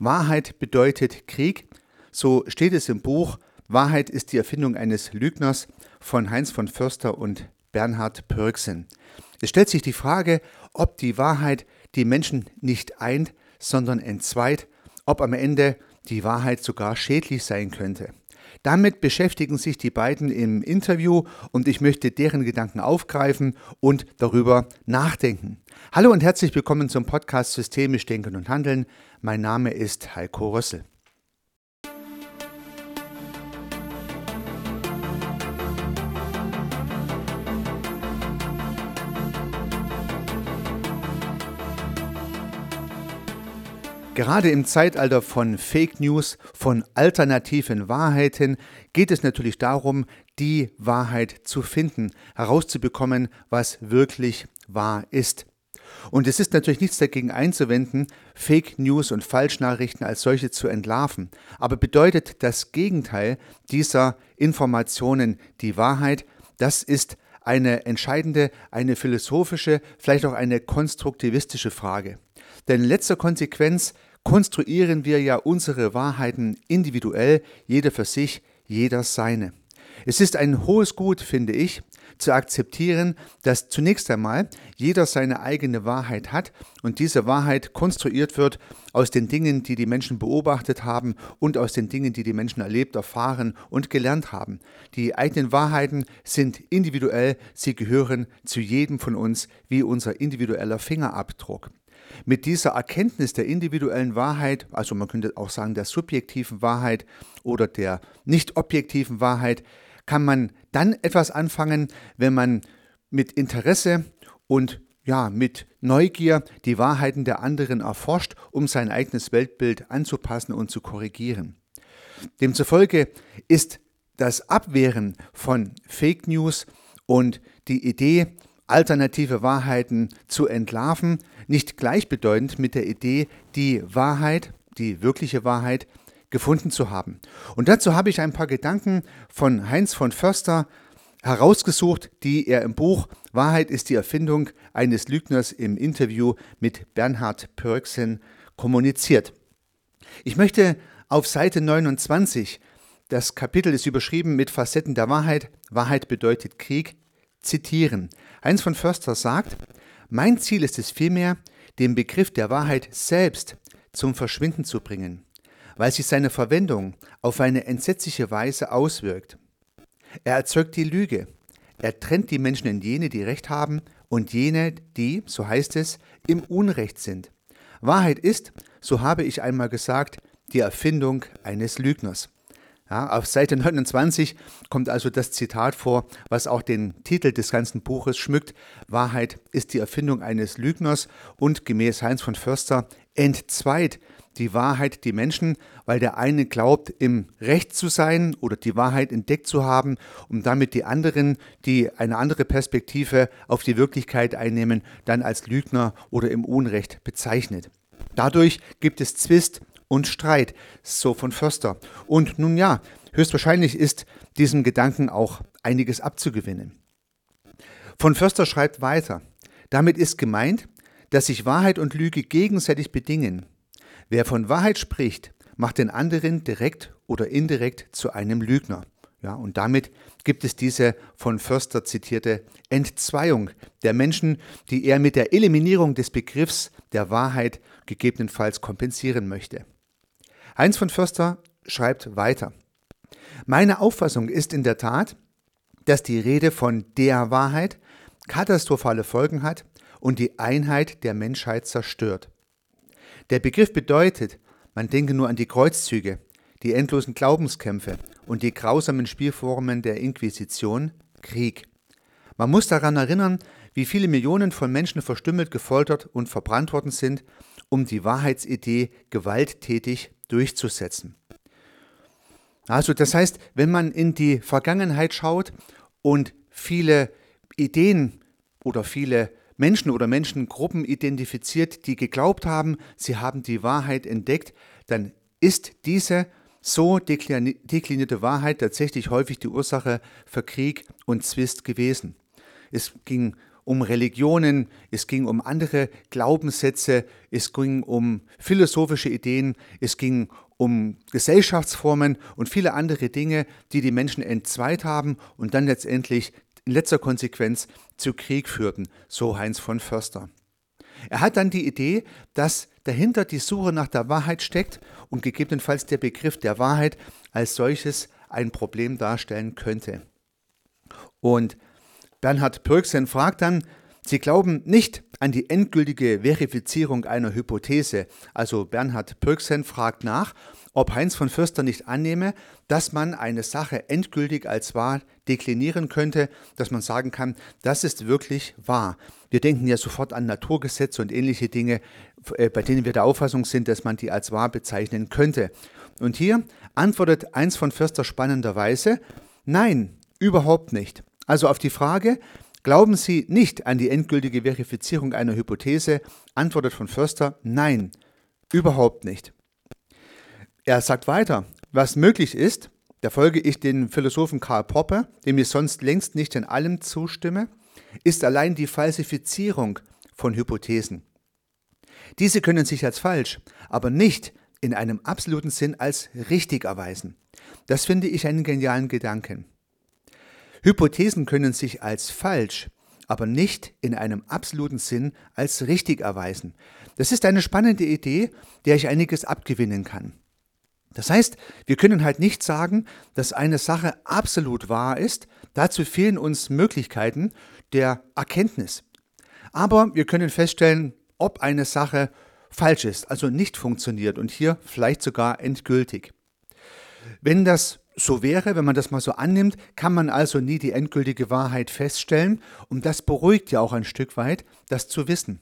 Wahrheit bedeutet Krieg. So steht es im Buch Wahrheit ist die Erfindung eines Lügners von Heinz von Förster und Bernhard Pörksen. Es stellt sich die Frage, ob die Wahrheit die Menschen nicht eint, sondern entzweit, ob am Ende die Wahrheit sogar schädlich sein könnte. Damit beschäftigen sich die beiden im Interview und ich möchte deren Gedanken aufgreifen und darüber nachdenken. Hallo und herzlich willkommen zum Podcast Systemisch Denken und Handeln. Mein Name ist Heiko Rössel. Gerade im Zeitalter von Fake News, von alternativen Wahrheiten geht es natürlich darum, die Wahrheit zu finden, herauszubekommen, was wirklich wahr ist. Und es ist natürlich nichts dagegen einzuwenden, Fake News und Falschnachrichten als solche zu entlarven. Aber bedeutet das Gegenteil dieser Informationen die Wahrheit? Das ist eine entscheidende, eine philosophische, vielleicht auch eine konstruktivistische Frage. Denn in letzter Konsequenz konstruieren wir ja unsere Wahrheiten individuell, jeder für sich, jeder seine. Es ist ein hohes Gut, finde ich, zu akzeptieren, dass zunächst einmal jeder seine eigene Wahrheit hat und diese Wahrheit konstruiert wird aus den Dingen, die die Menschen beobachtet haben und aus den Dingen, die die Menschen erlebt, erfahren und gelernt haben. Die eigenen Wahrheiten sind individuell, sie gehören zu jedem von uns wie unser individueller Fingerabdruck. Mit dieser Erkenntnis der individuellen Wahrheit, also man könnte auch sagen der subjektiven Wahrheit oder der nicht objektiven Wahrheit, kann man dann etwas anfangen, wenn man mit Interesse und ja, mit Neugier die Wahrheiten der anderen erforscht, um sein eigenes Weltbild anzupassen und zu korrigieren. Demzufolge ist das Abwehren von Fake News und die Idee, alternative Wahrheiten zu entlarven, nicht gleichbedeutend mit der Idee, die Wahrheit, die wirkliche Wahrheit, gefunden zu haben. Und dazu habe ich ein paar Gedanken von Heinz von Förster herausgesucht, die er im Buch Wahrheit ist die Erfindung eines Lügners im Interview mit Bernhard Pörksen kommuniziert. Ich möchte auf Seite 29, das Kapitel ist überschrieben mit Facetten der Wahrheit, Wahrheit bedeutet Krieg, zitieren. Heinz von Förster sagt, mein Ziel ist es vielmehr, den Begriff der Wahrheit selbst zum Verschwinden zu bringen, weil sich seine Verwendung auf eine entsetzliche Weise auswirkt. Er erzeugt die Lüge, er trennt die Menschen in jene, die Recht haben, und jene, die, so heißt es, im Unrecht sind. Wahrheit ist, so habe ich einmal gesagt, die Erfindung eines Lügners. Ja, auf Seite 29 kommt also das Zitat vor, was auch den Titel des ganzen Buches schmückt. Wahrheit ist die Erfindung eines Lügners und gemäß Heinz von Förster entzweit die Wahrheit die Menschen, weil der eine glaubt, im Recht zu sein oder die Wahrheit entdeckt zu haben und damit die anderen, die eine andere Perspektive auf die Wirklichkeit einnehmen, dann als Lügner oder im Unrecht bezeichnet. Dadurch gibt es Zwist und Streit, so von Förster. Und nun ja, höchstwahrscheinlich ist diesem Gedanken auch einiges abzugewinnen. Von Förster schreibt weiter, damit ist gemeint, dass sich Wahrheit und Lüge gegenseitig bedingen. Wer von Wahrheit spricht, macht den anderen direkt oder indirekt zu einem Lügner. Ja, und damit gibt es diese von Förster zitierte Entzweiung der Menschen, die er mit der Eliminierung des Begriffs der Wahrheit gegebenenfalls kompensieren möchte. Heinz von Förster schreibt weiter. Meine Auffassung ist in der Tat, dass die Rede von der Wahrheit katastrophale Folgen hat und die Einheit der Menschheit zerstört. Der Begriff bedeutet, man denke nur an die Kreuzzüge, die endlosen Glaubenskämpfe und die grausamen Spielformen der Inquisition, Krieg. Man muss daran erinnern, wie viele Millionen von Menschen verstümmelt, gefoltert und verbrannt worden sind, um die Wahrheitsidee gewalttätig durchzusetzen. Also das heißt, wenn man in die Vergangenheit schaut und viele Ideen oder viele Menschen oder Menschengruppen identifiziert, die geglaubt haben, sie haben die Wahrheit entdeckt, dann ist diese so deklinierte Wahrheit tatsächlich häufig die Ursache für Krieg und Zwist gewesen. Es ging um Religionen, es ging um andere Glaubenssätze, es ging um philosophische Ideen, es ging um Gesellschaftsformen und viele andere Dinge, die die Menschen entzweit haben und dann letztendlich in letzter Konsequenz zu Krieg führten, so Heinz von Förster. Er hat dann die Idee, dass dahinter die Suche nach der Wahrheit steckt und gegebenenfalls der Begriff der Wahrheit als solches ein Problem darstellen könnte. Und Bernhard Pürksen fragt dann, Sie glauben nicht an die endgültige Verifizierung einer Hypothese. Also Bernhard Pürksen fragt nach, ob Heinz von Fürster nicht annehme, dass man eine Sache endgültig als wahr deklinieren könnte, dass man sagen kann, das ist wirklich wahr. Wir denken ja sofort an Naturgesetze und ähnliche Dinge, äh, bei denen wir der Auffassung sind, dass man die als wahr bezeichnen könnte. Und hier antwortet Heinz von Fürster spannenderweise, nein, überhaupt nicht. Also auf die Frage, glauben Sie nicht an die endgültige Verifizierung einer Hypothese, antwortet von Förster, nein, überhaupt nicht. Er sagt weiter, was möglich ist, da folge ich den Philosophen Karl Popper, dem ich sonst längst nicht in allem zustimme, ist allein die Falsifizierung von Hypothesen. Diese können sich als falsch, aber nicht in einem absoluten Sinn als richtig erweisen. Das finde ich einen genialen Gedanken. Hypothesen können sich als falsch, aber nicht in einem absoluten Sinn als richtig erweisen. Das ist eine spannende Idee, der ich einiges abgewinnen kann. Das heißt, wir können halt nicht sagen, dass eine Sache absolut wahr ist, dazu fehlen uns Möglichkeiten der Erkenntnis. Aber wir können feststellen, ob eine Sache falsch ist, also nicht funktioniert und hier vielleicht sogar endgültig. Wenn das so wäre, wenn man das mal so annimmt, kann man also nie die endgültige Wahrheit feststellen und das beruhigt ja auch ein Stück weit, das zu wissen.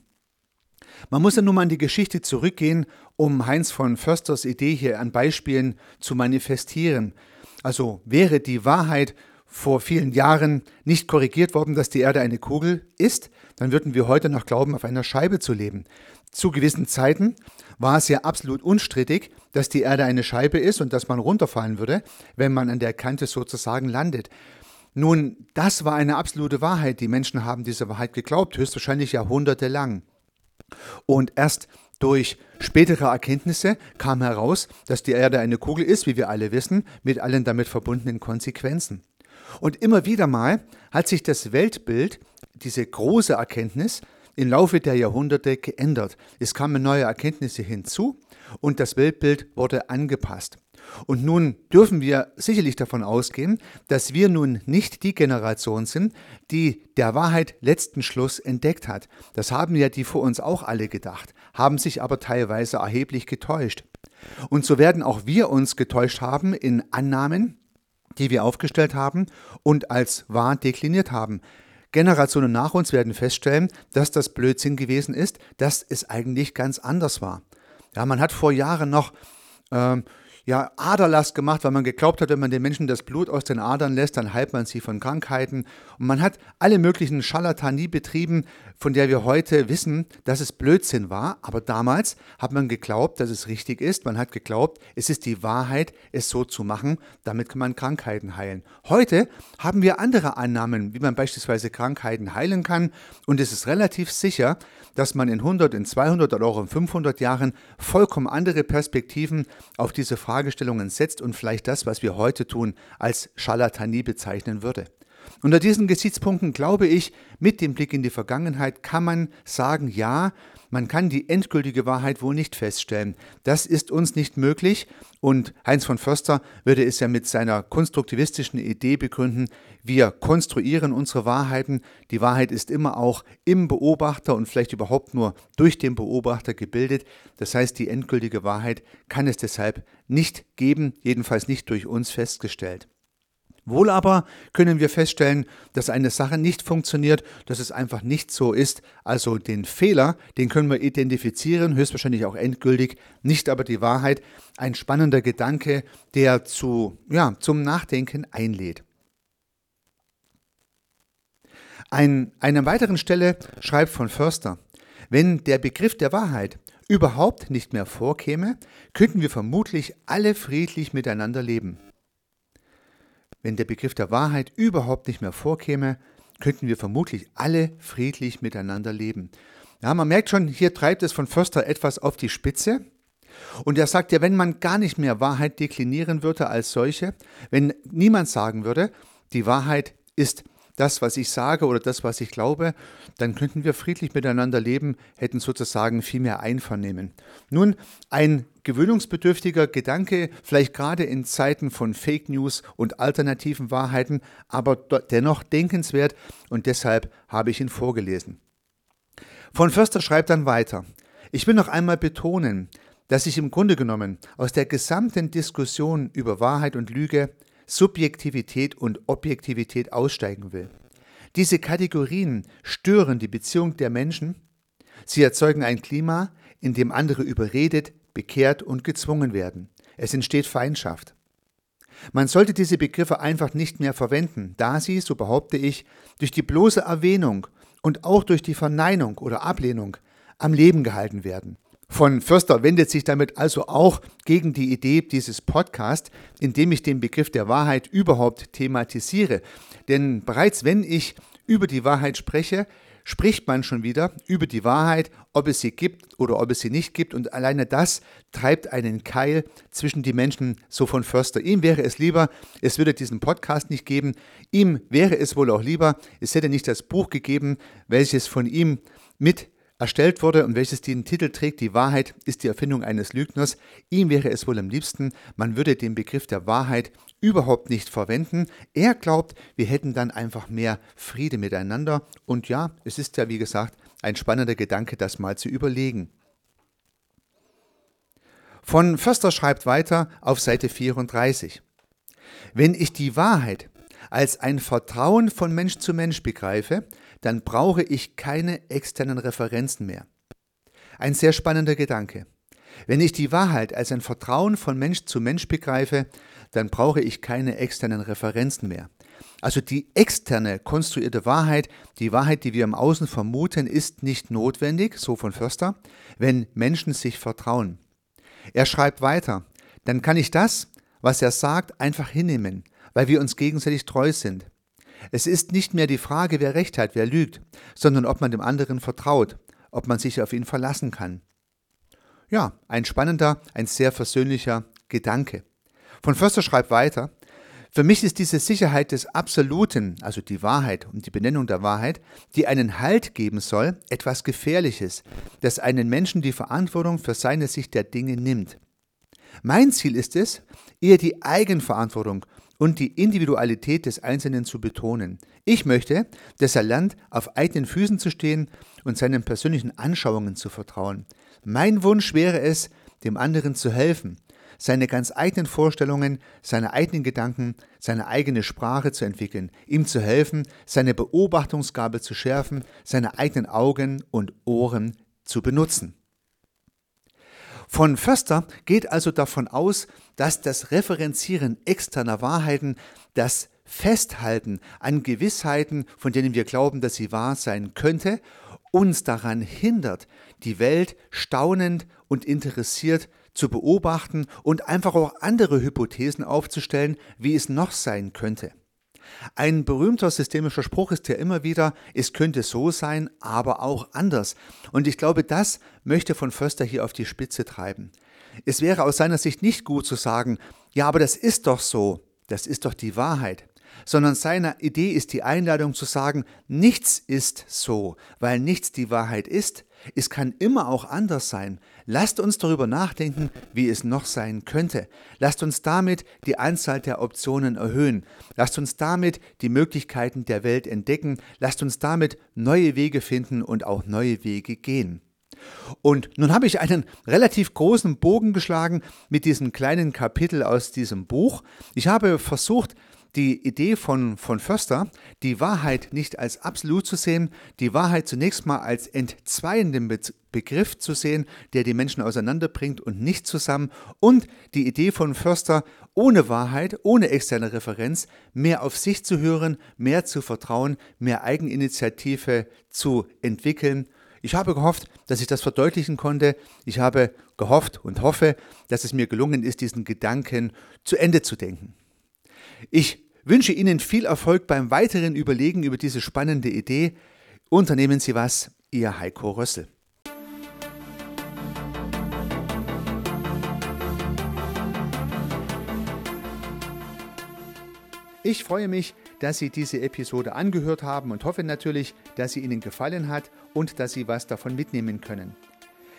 Man muss ja nun mal in die Geschichte zurückgehen, um Heinz von Försters Idee hier an Beispielen zu manifestieren. Also wäre die Wahrheit vor vielen Jahren nicht korrigiert worden, dass die Erde eine Kugel ist, dann würden wir heute noch glauben, auf einer Scheibe zu leben. Zu gewissen Zeiten war es ja absolut unstrittig, dass die Erde eine Scheibe ist und dass man runterfallen würde, wenn man an der Kante sozusagen landet. Nun, das war eine absolute Wahrheit. Die Menschen haben diese Wahrheit geglaubt, höchstwahrscheinlich jahrhundertelang. Und erst durch spätere Erkenntnisse kam heraus, dass die Erde eine Kugel ist, wie wir alle wissen, mit allen damit verbundenen Konsequenzen. Und immer wieder mal hat sich das Weltbild, diese große Erkenntnis, im Laufe der Jahrhunderte geändert. Es kamen neue Erkenntnisse hinzu und das Weltbild wurde angepasst. Und nun dürfen wir sicherlich davon ausgehen, dass wir nun nicht die Generation sind, die der Wahrheit letzten Schluss entdeckt hat. Das haben ja die vor uns auch alle gedacht, haben sich aber teilweise erheblich getäuscht. Und so werden auch wir uns getäuscht haben in Annahmen, die wir aufgestellt haben und als wahr dekliniert haben. Generationen nach uns werden feststellen, dass das Blödsinn gewesen ist, dass es eigentlich ganz anders war. Ja, man hat vor Jahren noch ähm, ja, Aderlast gemacht, weil man geglaubt hat, wenn man den Menschen das Blut aus den Adern lässt, dann heilt man sie von Krankheiten. Und man hat alle möglichen Scharlatanie betrieben, von der wir heute wissen, dass es Blödsinn war. Aber damals hat man geglaubt, dass es richtig ist. Man hat geglaubt, es ist die Wahrheit, es so zu machen, damit kann man Krankheiten heilen. Heute haben wir andere Annahmen, wie man beispielsweise Krankheiten heilen kann. Und es ist relativ sicher, dass man in 100, in 200 oder auch in 500 Jahren vollkommen andere Perspektiven auf diese Fragestellungen setzt und vielleicht das, was wir heute tun, als Scharlatanie bezeichnen würde. Unter diesen Gesichtspunkten glaube ich, mit dem Blick in die Vergangenheit kann man sagen, ja, man kann die endgültige Wahrheit wohl nicht feststellen. Das ist uns nicht möglich und Heinz von Förster würde es ja mit seiner konstruktivistischen Idee begründen, wir konstruieren unsere Wahrheiten. Die Wahrheit ist immer auch im Beobachter und vielleicht überhaupt nur durch den Beobachter gebildet. Das heißt, die endgültige Wahrheit kann es deshalb nicht geben, jedenfalls nicht durch uns festgestellt. Wohl aber können wir feststellen, dass eine Sache nicht funktioniert, dass es einfach nicht so ist. Also den Fehler, den können wir identifizieren, höchstwahrscheinlich auch endgültig, nicht aber die Wahrheit. Ein spannender Gedanke, der zu, ja, zum Nachdenken einlädt. An einer weiteren Stelle schreibt von Förster, wenn der Begriff der Wahrheit überhaupt nicht mehr vorkäme, könnten wir vermutlich alle friedlich miteinander leben. Wenn der Begriff der Wahrheit überhaupt nicht mehr vorkäme, könnten wir vermutlich alle friedlich miteinander leben. Ja, man merkt schon, hier treibt es von Förster etwas auf die Spitze. Und er sagt ja, wenn man gar nicht mehr Wahrheit deklinieren würde als solche, wenn niemand sagen würde, die Wahrheit ist das, was ich sage oder das, was ich glaube, dann könnten wir friedlich miteinander leben, hätten sozusagen viel mehr Einvernehmen. Nun, ein gewöhnungsbedürftiger Gedanke, vielleicht gerade in Zeiten von Fake News und alternativen Wahrheiten, aber dennoch denkenswert und deshalb habe ich ihn vorgelesen. Von Förster schreibt dann weiter. Ich will noch einmal betonen, dass ich im Grunde genommen aus der gesamten Diskussion über Wahrheit und Lüge Subjektivität und Objektivität aussteigen will. Diese Kategorien stören die Beziehung der Menschen, sie erzeugen ein Klima, in dem andere überredet, bekehrt und gezwungen werden. Es entsteht Feindschaft. Man sollte diese Begriffe einfach nicht mehr verwenden, da sie, so behaupte ich, durch die bloße Erwähnung und auch durch die Verneinung oder Ablehnung am Leben gehalten werden. Von Förster wendet sich damit also auch gegen die Idee dieses Podcasts, indem ich den Begriff der Wahrheit überhaupt thematisiere. Denn bereits wenn ich über die Wahrheit spreche, spricht man schon wieder über die Wahrheit, ob es sie gibt oder ob es sie nicht gibt. Und alleine das treibt einen Keil zwischen die Menschen, so von Förster. Ihm wäre es lieber, es würde diesen Podcast nicht geben. Ihm wäre es wohl auch lieber, es hätte nicht das Buch gegeben, welches von ihm mit erstellt wurde und welches den Titel trägt, die Wahrheit ist die Erfindung eines Lügners. Ihm wäre es wohl am liebsten, man würde den Begriff der Wahrheit überhaupt nicht verwenden. Er glaubt, wir hätten dann einfach mehr Friede miteinander. Und ja, es ist ja, wie gesagt, ein spannender Gedanke, das mal zu überlegen. Von Förster schreibt weiter auf Seite 34. Wenn ich die Wahrheit als ein Vertrauen von Mensch zu Mensch begreife, dann brauche ich keine externen Referenzen mehr. Ein sehr spannender Gedanke. Wenn ich die Wahrheit als ein Vertrauen von Mensch zu Mensch begreife, dann brauche ich keine externen Referenzen mehr. Also die externe konstruierte Wahrheit, die Wahrheit, die wir im Außen vermuten, ist nicht notwendig, so von Förster, wenn Menschen sich vertrauen. Er schreibt weiter, dann kann ich das, was er sagt, einfach hinnehmen, weil wir uns gegenseitig treu sind. Es ist nicht mehr die Frage, wer recht hat, wer lügt, sondern ob man dem anderen vertraut, ob man sich auf ihn verlassen kann. Ja, ein spannender, ein sehr versöhnlicher Gedanke. Von Förster schreibt weiter, für mich ist diese Sicherheit des Absoluten, also die Wahrheit und die Benennung der Wahrheit, die einen Halt geben soll, etwas Gefährliches, das einen Menschen die Verantwortung für seine Sicht der Dinge nimmt. Mein Ziel ist es, eher die Eigenverantwortung und die Individualität des Einzelnen zu betonen. Ich möchte, dass er lernt, auf eigenen Füßen zu stehen und seinen persönlichen Anschauungen zu vertrauen. Mein Wunsch wäre es, dem anderen zu helfen, seine ganz eigenen Vorstellungen, seine eigenen Gedanken, seine eigene Sprache zu entwickeln, ihm zu helfen, seine Beobachtungsgabe zu schärfen, seine eigenen Augen und Ohren zu benutzen. Von Förster geht also davon aus, dass das Referenzieren externer Wahrheiten, das Festhalten an Gewissheiten, von denen wir glauben, dass sie wahr sein könnte, uns daran hindert, die Welt staunend und interessiert zu beobachten und einfach auch andere Hypothesen aufzustellen, wie es noch sein könnte. Ein berühmter systemischer Spruch ist ja immer wieder, es könnte so sein, aber auch anders. Und ich glaube, das möchte von Förster hier auf die Spitze treiben. Es wäre aus seiner Sicht nicht gut zu sagen, ja, aber das ist doch so, das ist doch die Wahrheit sondern seine Idee ist die Einladung zu sagen, nichts ist so, weil nichts die Wahrheit ist. Es kann immer auch anders sein. Lasst uns darüber nachdenken, wie es noch sein könnte. Lasst uns damit die Anzahl der Optionen erhöhen. Lasst uns damit die Möglichkeiten der Welt entdecken. Lasst uns damit neue Wege finden und auch neue Wege gehen. Und nun habe ich einen relativ großen Bogen geschlagen mit diesem kleinen Kapitel aus diesem Buch. Ich habe versucht, die Idee von, von Förster, die Wahrheit nicht als absolut zu sehen, die Wahrheit zunächst mal als entzweienden Be Begriff zu sehen, der die Menschen auseinanderbringt und nicht zusammen, und die Idee von Förster, ohne Wahrheit, ohne externe Referenz, mehr auf sich zu hören, mehr zu vertrauen, mehr Eigeninitiative zu entwickeln. Ich habe gehofft, dass ich das verdeutlichen konnte. Ich habe gehofft und hoffe, dass es mir gelungen ist, diesen Gedanken zu Ende zu denken. Ich Wünsche Ihnen viel Erfolg beim weiteren Überlegen über diese spannende Idee. Unternehmen Sie was, Ihr Heiko Rössel. Ich freue mich, dass Sie diese Episode angehört haben und hoffe natürlich, dass sie Ihnen gefallen hat und dass Sie was davon mitnehmen können.